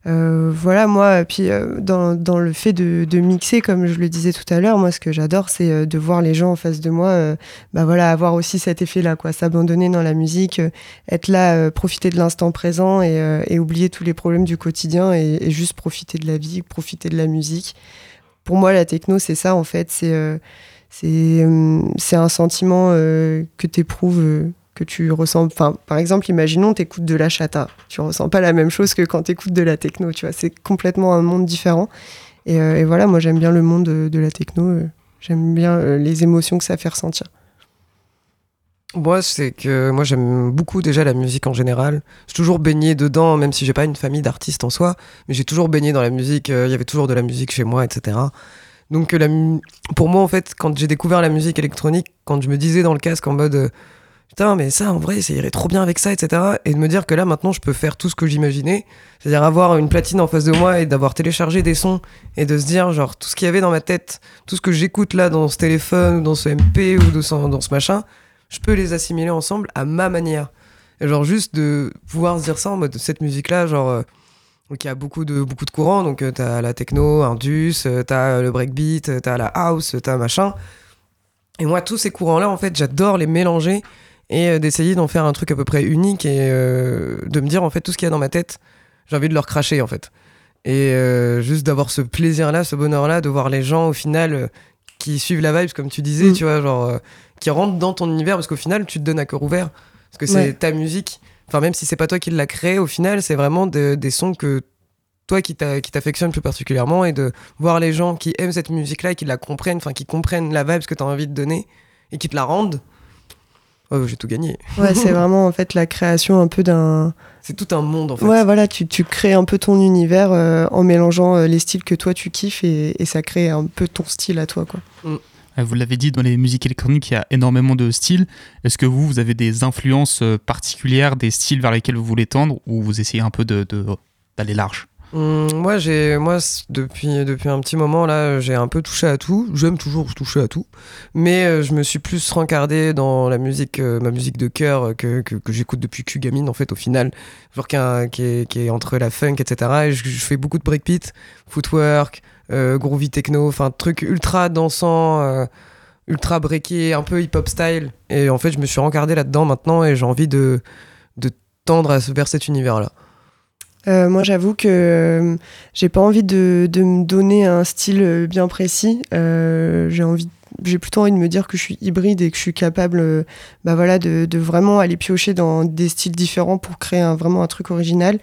Euh, euh, voilà, moi, puis euh, dans, dans le fait de, de mixer, comme je le disais tout à l'heure, moi, ce que j'adore, c'est euh, de voir les gens en face de moi, euh, bah voilà, avoir aussi cet effet-là, quoi, s'abandonner dans la musique, euh, être là, euh, profiter de l'instant présent et, euh, et oublier tous les problèmes du quotidien et, et juste profiter de la vie, profiter de la musique. Pour moi, la techno, c'est ça, en fait, c'est euh, c'est euh, un sentiment euh, que tu éprouves. Que tu ressens, par exemple, imaginons, t'écoutes de la chata. Tu ressens pas la même chose que quand t'écoutes de la techno, tu vois. C'est complètement un monde différent. Et, euh, voilà, moi, j'aime bien le monde de, la techno. euh, j'aime bien euh, les émotions que ça fait ressentir. Moi, c'est que moi j'aime beaucoup déjà la musique en général. J'ai toujours baigné dedans, même si j'ai pas une famille d'artistes en soi, mais j'ai toujours baigné dans la musique. Il y avait toujours de la musique chez moi, etc. Donc pour moi, en fait, quand j'ai découvert la musique électronique, quand je me disais dans le casque en mode putain, mais ça en vrai, ça irait trop bien avec ça, etc. Et de me dire que là maintenant, je peux faire tout ce que j'imaginais, c'est-à-dire avoir une platine en face de moi et d'avoir téléchargé des sons et de se dire genre tout ce qu'il y avait dans ma tête, tout ce que j'écoute là dans ce téléphone ou dans ce MP ou dans ce machin je peux les assimiler ensemble à ma manière. Et genre juste de pouvoir se dire ça en mode cette musique là genre euh, donc il y a beaucoup de beaucoup de courants donc euh, t'as la techno, indus, euh, t'as le breakbeat, euh, t'as la house, t'as machin. Et moi tous ces courants là en fait j'adore les mélanger et euh, d'essayer d'en faire un truc à peu près unique et euh, de me dire en fait tout ce qu'il y a dans ma tête j'ai envie de leur cracher en fait. Et euh, juste d'avoir ce plaisir là, ce bonheur là de voir les gens au final qui suivent la vibe comme tu disais Mm. tu vois genre qui rentre dans ton univers parce qu'au final, tu te donnes à cœur ouvert. Parce que c'est Ouais. ta musique. Enfin, même si c'est pas toi qui l'as créé, au final, c'est vraiment de- des sons que toi qui t'a- qui t'affectionne plus particulièrement et de voir les gens qui aiment cette musique-là et qui la comprennent, enfin, qui comprennent la vibe que tu as envie de donner et qui te la rendent. Oh, j'ai tout gagné. Ouais, c'est vraiment en fait la création un peu d'un. C'est tout un monde en fait. Ouais, voilà, tu, tu crées un peu ton univers euh, en mélangeant euh, les styles que toi tu kiffes et, et ça crée un peu ton style à toi, quoi. Euh, Vous l'avez dit, dans les musiques électroniques, il y a énormément de styles. Est-ce que vous, vous avez des influences euh, particulières, des styles vers lesquels vous voulez tendre, ou vous essayez un peu de- de- d'aller large? Hum, moi, j'ai, moi, depuis, depuis un petit moment là, j'ai un peu touché à tout. J'aime toujours toucher à tout, mais euh, je me suis plus rencardé dans la musique, euh, ma musique de cœur euh, que, que, que j'écoute depuis que gamine en fait. Au final, genre qui, qui est, est entre la funk, etc. Et je, fais beaucoup de breakbeat, footwork, groovy techno, enfin truc ultra dansant. ultra breaké, un peu hip-hop style. Et en fait, je me suis rencardé là-dedans maintenant et j'ai envie de, de tendre à, vers cet univers-là. Euh, moi, j'avoue que euh, j'ai pas envie de, de me donner un style euh, bien précis. Euh, j'ai envie, j'ai plutôt envie de me dire que je suis hybride et que je suis capable, euh, bah voilà, de, de vraiment aller piocher dans des styles différents pour créer un, vraiment un truc original.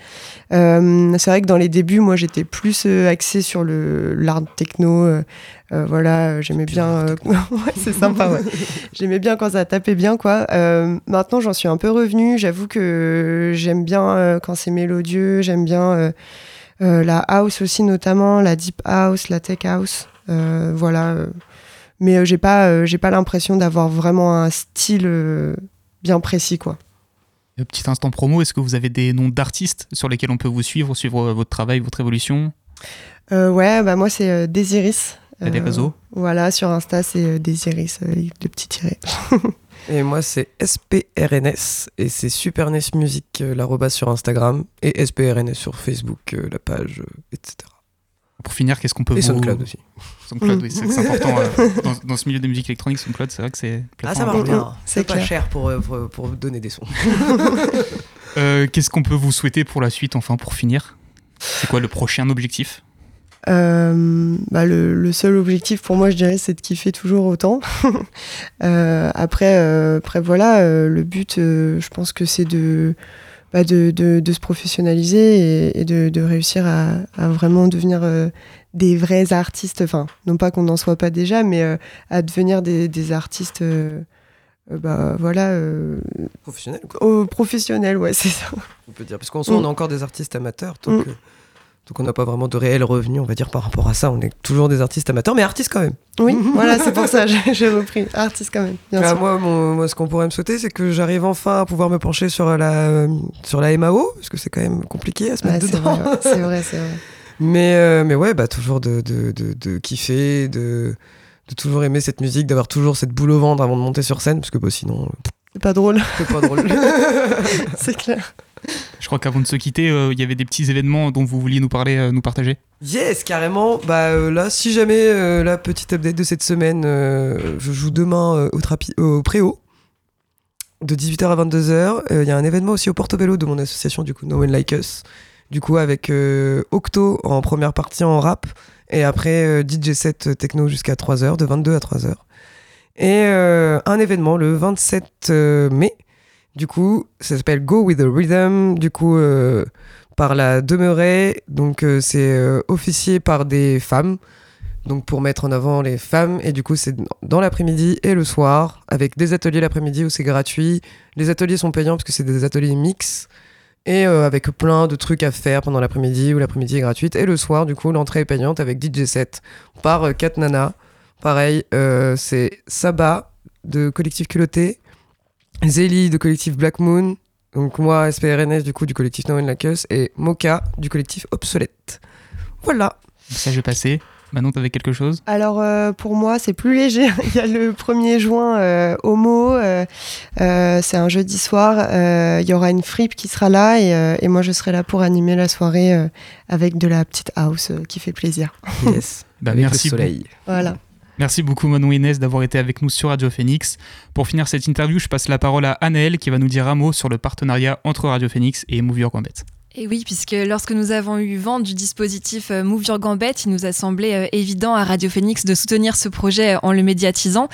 Euh, c'est vrai que dans les débuts, moi, j'étais plus euh, axée sur le l'art techno. euh, voilà, j'aimais bien. ouais, c'est sympa. Ouais. J'aimais bien quand ça tapait bien, quoi. Maintenant, j'en suis un peu revenue. J'avoue que j'aime bien quand c'est mélodieux. J'aime bien euh, la house aussi, notamment la deep house, la tech house. Euh, voilà. euh. Mais euh, j'ai pas, euh, j'ai pas l'impression d'avoir vraiment un style euh, bien précis, quoi. Euh, Petit instant promo, est-ce que vous avez des noms d'artistes sur lesquels on peut vous suivre, suivre euh, votre travail, votre évolution? Euh, ouais, bah moi c'est euh, y a des Euh, réseaux? Voilà, sur Insta c'est euh, Desiris, euh, avec le petit tiret. Et moi, c'est SPRNS et c'est Super NES Music, euh, l'arrobas sur Instagram, et SPRNS sur Facebook, euh, la page, euh, etc. Pour finir, qu'est-ce qu'on peut Et vous... SoundCloud aussi. SoundCloud, oui, c'est c'est important. euh, dans, dans ce milieu des musiques électroniques, SoundCloud, c'est vrai que c'est... Ah, ça marche bien. C'est pas cher pour, euh, pour, pour donner des sons. Euh, Qu'est-ce qu'on peut vous souhaiter pour la suite, enfin, pour finir? C'est quoi le prochain objectif? Euh, bah, le, le seul objectif pour moi, je dirais, c'est de kiffer toujours autant. Euh, après, euh, après, voilà, euh, le but, euh, je pense que c'est de, bah, de, de, de se professionnaliser et, et de, de réussir à, à vraiment devenir euh, des vrais artistes. Enfin, non pas qu'on n'en soit pas déjà, mais euh, à devenir des, des artistes. euh, bah voilà euh, Professionnel, quoi, professionnels ouais c'est ça on peut dire. Parce qu'en soi, on Mm. est encore des artistes amateurs, donc, Mm. Donc on n'a pas vraiment de réels revenus, on va dire, par rapport à ça. On est toujours des artistes amateurs, mais artistes quand même. oui voilà c'est pour ça j'ai repris artiste quand même bien Ah, sûr moi, mon- moi, ce qu'on pourrait me souhaiter, c'est que j'arrive enfin à pouvoir me pencher sur la, sur la MAO, parce que c'est quand même compliqué à se Ouais, mettre c'est dedans. vrai, ouais, c'est vrai c'est vrai Mais, euh, mais ouais, bah, toujours de, de, de, de kiffer, de, de toujours aimer cette musique, d'avoir toujours cette boule au ventre avant de monter sur scène, parce que bah, sinon, euh, c'est pas drôle c'est pas drôle. c'est clair Je crois qu'avant de se quitter, euh, il y avait des petits événements dont vous vouliez nous parler, euh, nous partager. yes, carrément. Bah euh, là, si jamais la petite update de cette semaine, je joue demain au, trapi- au Préau. De 18h à 22h. Il y a un événement aussi au Portobello de mon association, du coup, No One Like Us. Du coup, avec Octo en première partie en rap. Et après, DJ set techno jusqu'à 3h, de 22 à 3h. Et un événement le 27 euh, mai. Du coup, ça s'appelle Go with the Rhythm. Du coup, euh, par la Demeurée. Donc, euh, c'est euh, officié par des femmes. Donc, pour mettre en avant les femmes. Et du coup, c'est dans l'après-midi et le soir. Avec des ateliers l'après-midi où c'est gratuit. Les ateliers sont payants parce que c'est des ateliers mix. Et euh, avec plein de trucs à faire pendant l'après-midi où l'après-midi est gratuite. Et le soir, du coup, l'entrée est payante avec DJ set par Kat Nana. Pareil, c'est Saba de Collectif Culotté, Zélie de Collectif Black Moon, donc moi, SPRNS du coup du collectif No One Like Us, et Moka du collectif Obsolète. Voilà. Ça, je vais passer. Manon, t'avais quelque chose? Alors euh, pour moi, c'est plus léger. Il y a le 1er juin euh, Homo. euh, euh, c'est un jeudi soir. euh, Il y aura une fripe qui sera là et, euh, et moi je serai là pour animer la soirée euh, avec de la petite house euh, qui fait plaisir. Yes. Bah, Avec merci le soleil. Voilà. Merci beaucoup Manon Inès d'avoir été avec nous sur Radio Phoenix. Pour finir cette interview, je passe la parole à Anaël qui va nous dire un mot sur le partenariat entre Radio Phoenix et Movie Gambit. Et oui, puisque lorsque nous avons eu vent du dispositif euh, Move Your Gambette, il nous a semblé euh, évident à Radio Phoenix de soutenir ce projet euh, en le médiatisant.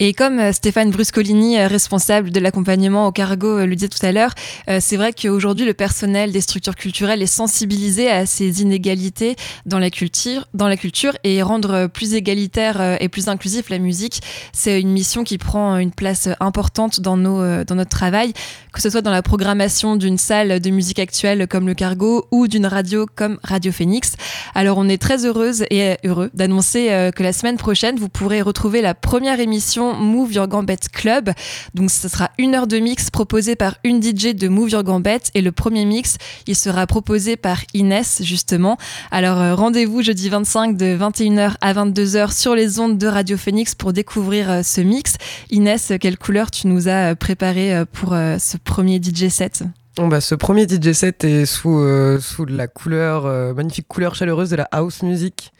Et comme Stéphane Bruscolini, responsable de l'accompagnement au cargo, le disait tout à l'heure, c'est vrai qu'aujourd'hui le personnel des structures culturelles est sensibilisé à ces inégalités dans la culture, dans la culture et rendre plus égalitaire et plus inclusif la musique. C'est une mission qui prend une place importante dans, dans notre travail, que ce soit dans la programmation d'une salle de musique actuelle comme le Cargo ou d'une radio comme Radio Phoenix. Alors on est très heureuse et heureux d'annoncer euh, que la semaine prochaine, vous pourrez retrouver la première émission Move Your Gambette Club. Donc ce sera une heure de mix proposée par une DJ de Move Your Gambette et le premier mix, il sera proposé par Inès justement. Alors euh, rendez-vous jeudi 25 de 21h à 22h sur les ondes de Radio Phoenix pour découvrir euh, ce mix. Inès, quelle couleur tu nous as préparé pour ce premier DJ set? Bon ce premier DJ set est sous, euh, sous la couleur, euh, magnifique couleur chaleureuse de la house music.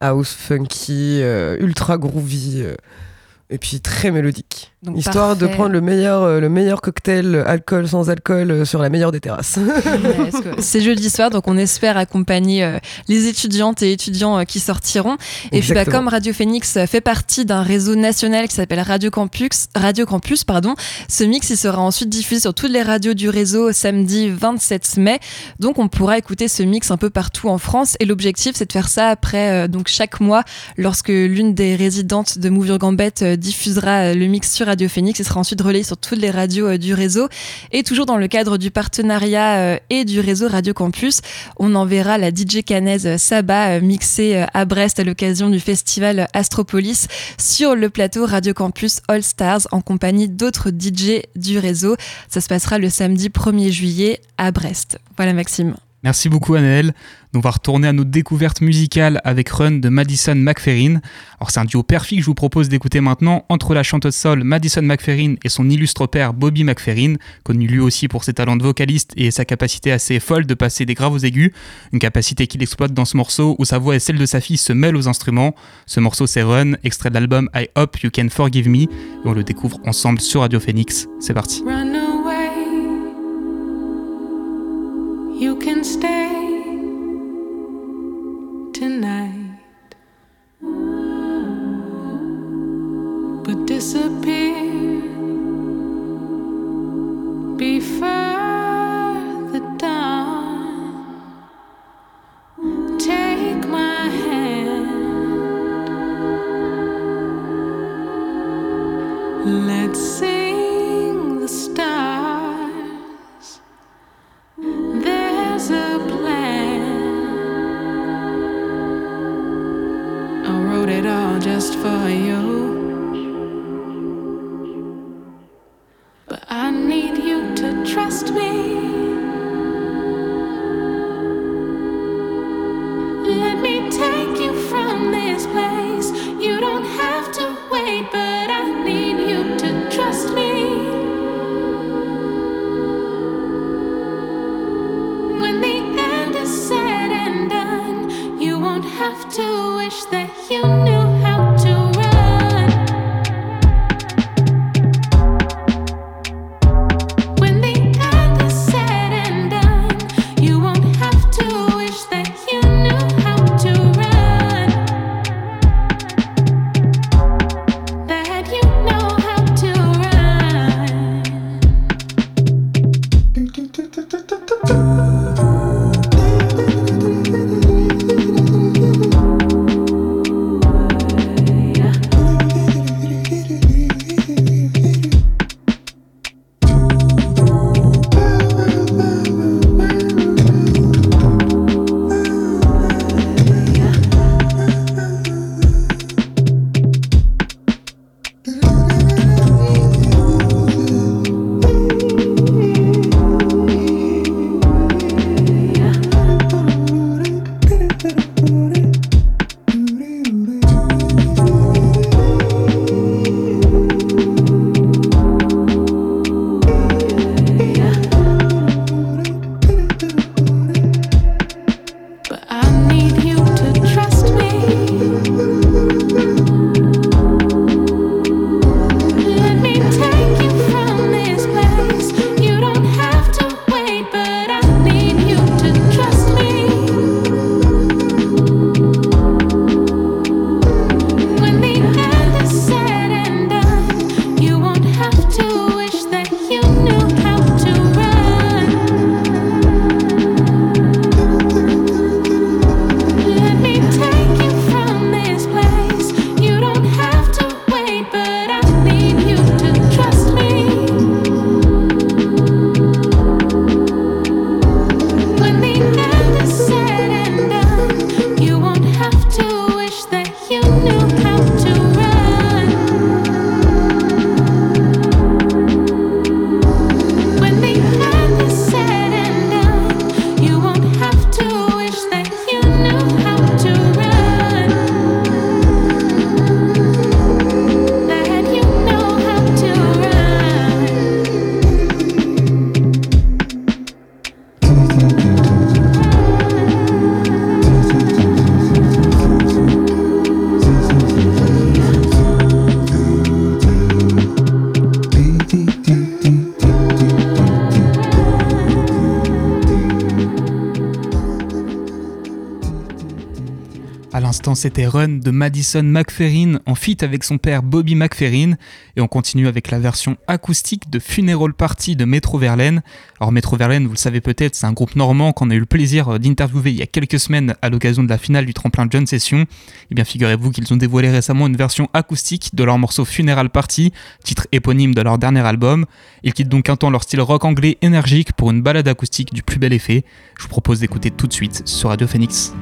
House funky, euh, ultra groovy et puis très mélodique. Histoire de prendre le meilleur, euh, le meilleur cocktail alcool sans alcool euh, sur la meilleure des terrasses. c'est jeudi soir, donc on espère accompagner euh, les étudiantes et étudiants qui sortiront. Et puis bah, comme Radio Phoenix fait partie d'un réseau national qui s'appelle Radio Campus, Radio Campus, pardon, ce mix il sera ensuite diffusé sur toutes les radios du réseau samedi 27 mai. Donc on pourra écouter ce mix un peu partout en France. Et l'objectif c'est de faire ça après donc chaque mois lorsque l'une des résidentes de Move Your Gambette diffusera le mix sur Radio Phoenix. Il sera ensuite relayé sur toutes les radios euh, du réseau. Et toujours dans le cadre du partenariat euh, et du réseau Radio Campus, on enverra la DJ canaise Saba euh, mixée à Brest à l'occasion du festival Astropolis sur le plateau Radio Campus All Stars en compagnie d'autres DJ du réseau. Ça se passera le samedi 1er juillet à Brest. Voilà Maxime. Merci beaucoup Annelle. On va retourner à notre découverte musicale avec Run de Madison McFerrin. Alors c'est un duo perfide que je vous propose d'écouter maintenant entre la chanteuse soul Madison McFerrin et son illustre père Bobby McFerrin, connu lui aussi pour ses talents de vocaliste et sa capacité assez folle de passer des graves aux aigus, une capacité qu'il exploite dans ce morceau où sa voix et celle de sa fille se mêlent aux instruments. Ce morceau c'est Run, extrait de l'album I Hope You Can Forgive Me et on le découvre ensemble sur Radio Phoenix. C'est parti. Disappear c'était Run de Madison McFerrin en feat avec son père Bobby McFerrin. Et on continue avec la version acoustique de Funeral Party de Metro Verlaine. Alors, Metro Verlaine, vous le savez peut-être, c'est un groupe normand qu'on a eu le plaisir d'interviewer il y a quelques semaines à l'occasion de la finale du tremplin John Session. Et eh bien, figurez-vous qu'ils ont dévoilé récemment une version acoustique de leur morceau Funeral Party, titre éponyme de leur dernier album. Ils quittent donc un temps leur style rock anglais énergique pour une balade acoustique du plus bel effet. Je vous propose d'écouter tout de suite sur Radio Phoenix.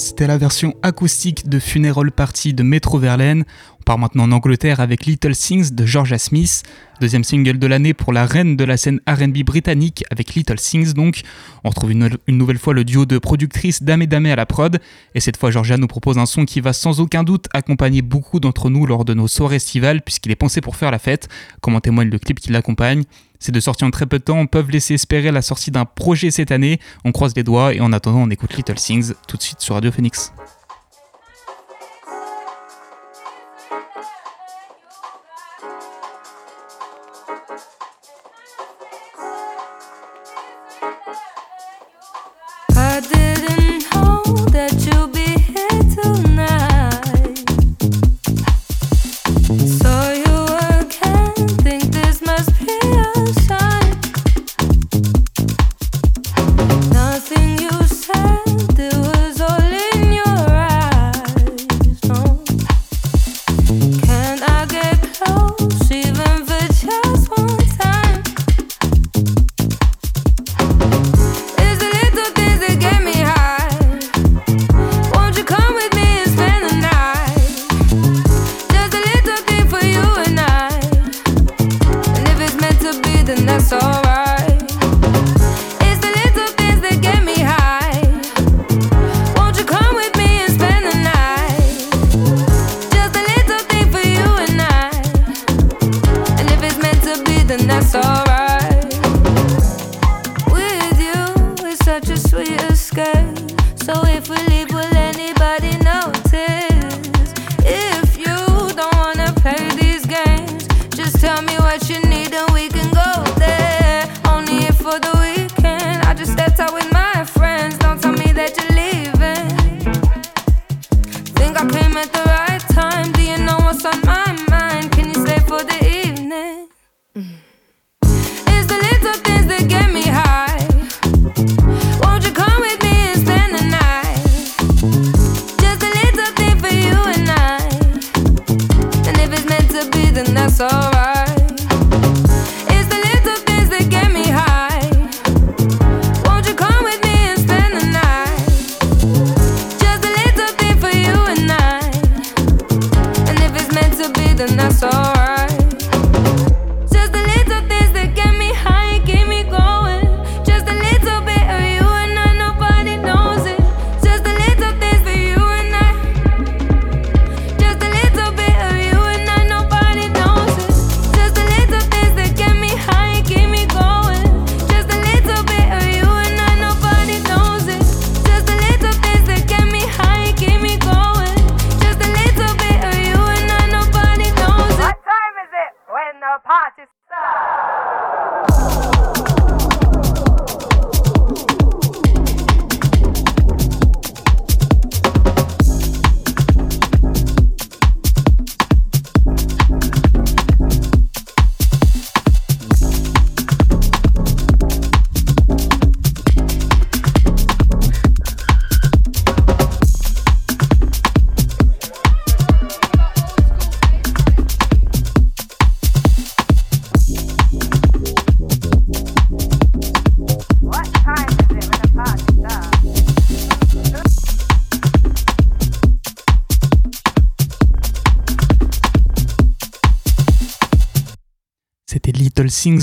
C'était la version acoustique de Funeral Party de Metro Verlaine. On part maintenant en Angleterre avec Little Things de Georgia Smith, deuxième single de l'année pour la reine de la scène RB britannique avec Little Things donc. On retrouve une, nouvelle fois le duo de productrices Dame et Dame à la prod, et cette fois Georgia nous propose un son qui va sans aucun doute accompagner beaucoup d'entre nous lors de nos soirées estivales puisqu'il est pensé pour faire la fête, comme en témoigne le clip qui l'accompagne. Ces deux sorties en très peu de temps peuvent laisser espérer la sortie d'un projet cette année. On croise les doigts et en attendant, on écoute Little Things tout de suite sur Radio Phoenix.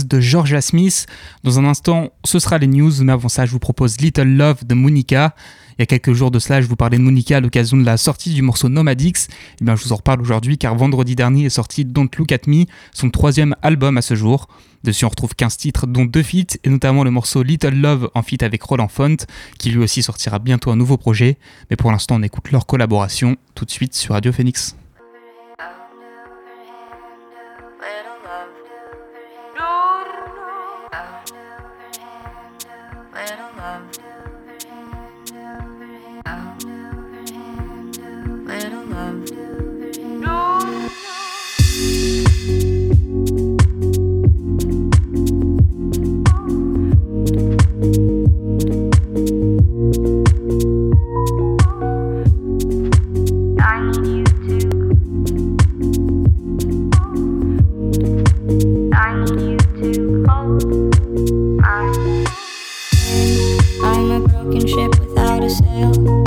De Georgia Smith. Dans un instant, ce sera les news, mais avant ça, je vous propose Little Love de Monica. Il y a quelques jours de cela, je vous parlais de Monica à l'occasion de la sortie du morceau Nomadix. Eh bien, je vous en reparle aujourd'hui car vendredi dernier est sorti Don't Look at Me, son troisième album à ce jour. Dessus, on retrouve 15 titres, dont deux feats, et notamment le morceau Little Love en feat avec Roland Font, qui lui aussi sortira bientôt un nouveau projet. Mais pour l'instant, on écoute leur collaboration tout de suite sur Radio Phoenix. yourself.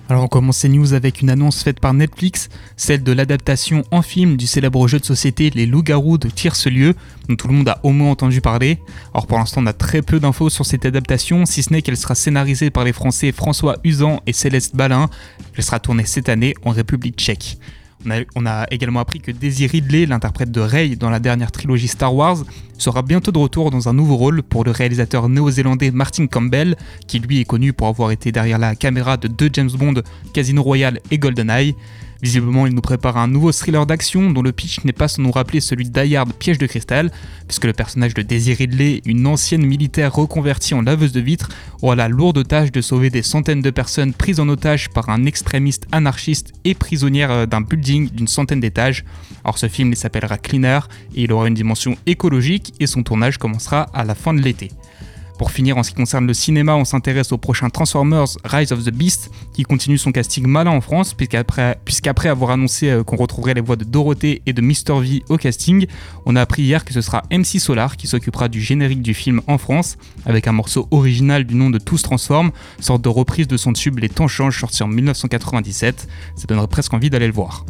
Alors on commence ces news avec une annonce faite par Netflix, celle de l'adaptation en film du célèbre jeu de société Les Loups-Garous de Tierce-Lieu, dont tout le monde a au moins entendu parler. Alors pour l'instant on a très peu d'infos sur cette adaptation, si ce n'est qu'elle sera scénarisée par les Français François Usan et Céleste Balin. Elle sera tournée cette année en République tchèque. On a, également appris que Daisy Ridley, l'interprète de Rey dans la dernière trilogie Star Wars, sera bientôt de retour dans un nouveau rôle pour le réalisateur néo-zélandais Martin Campbell, qui lui est connu pour avoir été derrière la caméra de deux James Bond, Casino Royale et GoldenEye. Visiblement, il nous prépare un nouveau thriller d'action dont le pitch n'est pas sans nous rappeler celui Die Piège de cristal, puisque le personnage de Daisy Ridley, une ancienne militaire reconvertie en laveuse de vitres, aura la lourde tâche de sauver des centaines de personnes prises en otage par un extrémiste anarchiste et prisonnière euh, d'un building d'une centaine d'étages. Or, ce film s'appellera Cleaner et il aura une dimension écologique et son tournage commencera à la fin de l'été. Pour finir, en ce qui concerne le cinéma, on s'intéresse au prochain Transformers Rise of the Beast, qui continue son casting malin en France, puisqu'après avoir annoncé euh, qu'on retrouverait les voix de Dorothée et de Mr. V au casting, on a appris hier que ce sera MC Solar qui s'occupera du générique du film en France, avec un morceau original du nom de Tous Transforme, sorte de reprise de son tube Les temps changent sorti en 1997. Ça donnerait presque envie d'aller le voir.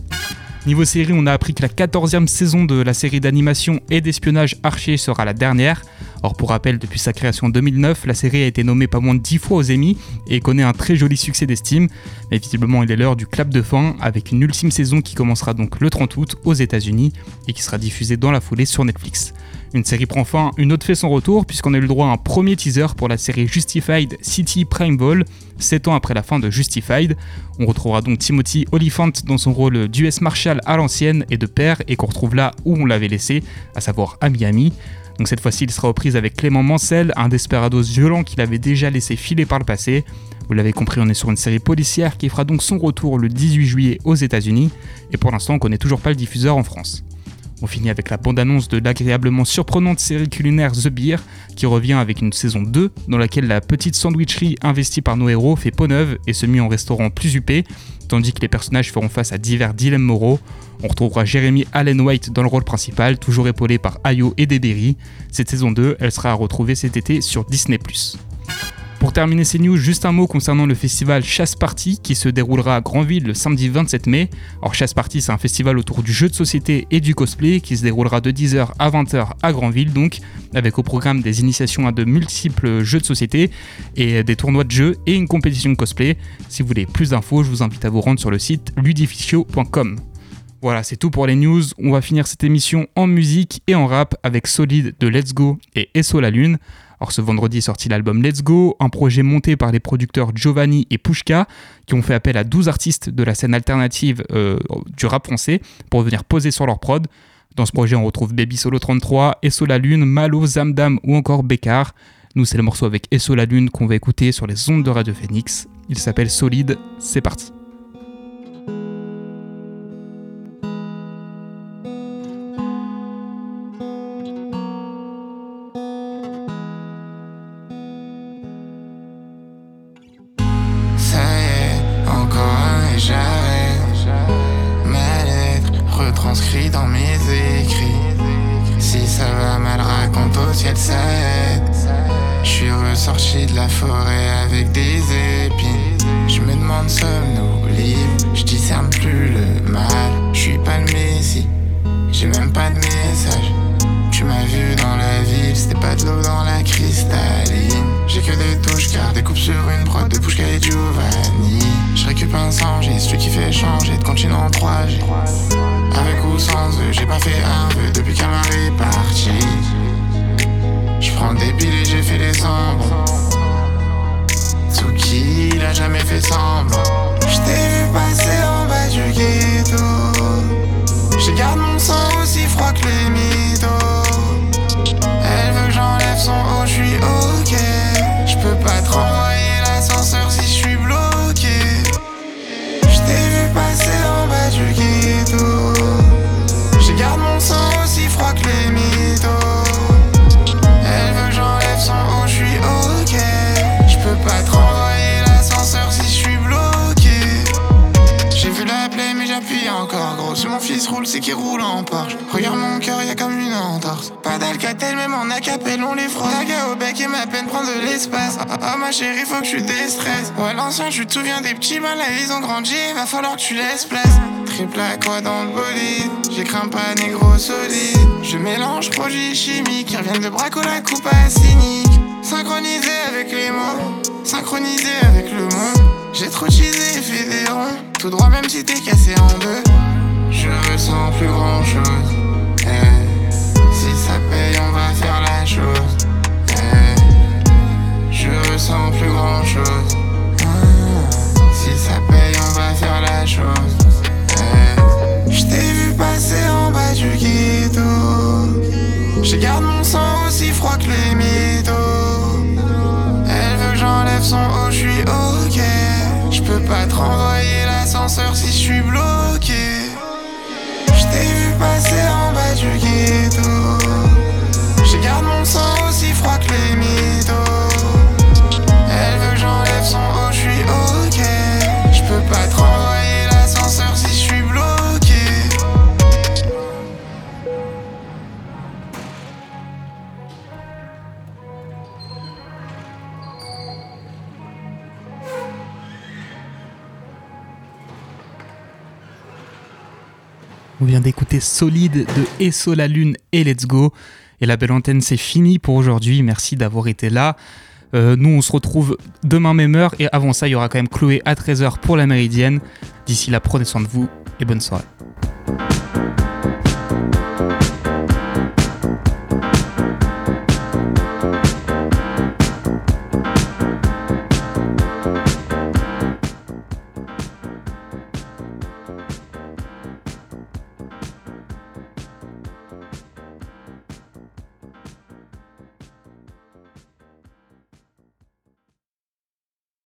Niveau série, on a appris que la 14e saison de la série d'animation et d'espionnage Archer sera la dernière. Or, pour rappel, depuis sa création en 2009, la série a été nommée pas moins de 10 fois aux Emmy et connaît un très joli succès d'estime. Mais visiblement, il est l'heure du clap de fin avec une ultime saison qui commencera donc le 30 août aux États-Unis et qui sera diffusée dans la foulée sur Netflix. Une série prend fin, une autre fait son retour, puisqu'on a eu le droit à un premier teaser pour la série Justified City Prime Ball, 7 ans après la fin de Justified. On retrouvera donc Timothy Oliphant dans son rôle d'US Marshal à l'ancienne et de père, et qu'on retrouve là où on l'avait laissé, à savoir à Miami. Donc cette fois-ci, il sera reprise avec Clément Mansell, un desperados violent qu'il avait déjà laissé filer par le passé. Vous l'avez compris, on est sur une série policière qui fera donc son retour le 18 juillet aux États-Unis, et pour l'instant, on connaît toujours pas le diffuseur en France. On finit avec la bande-annonce de l'agréablement surprenante série culinaire The Beer, qui revient avec une saison 2, dans laquelle la petite sandwicherie investie par nos héros fait peau neuve et se met en restaurant plus huppé, tandis que les personnages feront face à divers dilemmes moraux. On retrouvera Jeremy Allen White dans le rôle principal, toujours épaulé par Ayo et Deberry. Cette saison 2, elle sera à retrouver cet été sur Disney+. Pour terminer ces news, juste un mot concernant le festival Chasse Party qui se déroulera à Granville le samedi 27 mai. Alors Chasse Party, c'est un festival autour du jeu de société et du cosplay qui se déroulera de 10h à 20h à Granville donc, avec au programme des initiations à de multiples jeux de société et des tournois de jeux et une compétition de cosplay. Si vous voulez plus d'infos, je vous invite à vous rendre sur le site ludificio.com. Voilà, c'est tout pour les news. On va finir cette émission en musique et en rap avec Solide de Let's Go et Esso la Lune. Alors ce vendredi est sorti l'album Let's Go, un projet monté par les producteurs Giovanni et Pushka, qui ont fait appel à 12 artistes de la scène alternative euh, du rap français pour venir poser sur leur prod. Dans ce projet, on retrouve Baby Solo 33, Esso la Lune, Malo, Zamdam ou encore Bekar. Nous, c'est le morceau avec Esso la Lune qu'on va écouter sur les ondes de Radio Phoenix. Il s'appelle Solide, c'est parti. Ils ont grandi, va falloir que tu laisses place. Triple à quoi dans le bolide, j'ai crains pas négro solide. Je mélange produits chimiques qui reviennent de braco la coupe à cynique. Synchronisé avec les mots, synchronisé avec le monde. J'ai trop cheesé et fait des ronds, tout droit même si t'es cassé en deux. Je ressens plus grand chose. Eh, si ça paye, on va faire la chose. Eh, je ressens plus grand chose ça paye, on va faire la chose. Eh, je t'ai vu passer en bas du ghetto. Je garde mon sang aussi froid que les mythos. Elle veut que j'enlève son haut, je suis ok. Je peux pas te renvoyer l'ascenseur si je suis bloqué. Je t'ai vu passer en bas du ghetto. On vient d'écouter Solide de Esso la Lune et Let's Go. Et la belle antenne, c'est fini pour aujourd'hui. Merci d'avoir été là. Euh, nous, on se retrouve demain même heure. Et avant ça, il y aura quand même Chloé à 13h pour la Méridienne. D'ici là, prenez soin de vous et bonne soirée.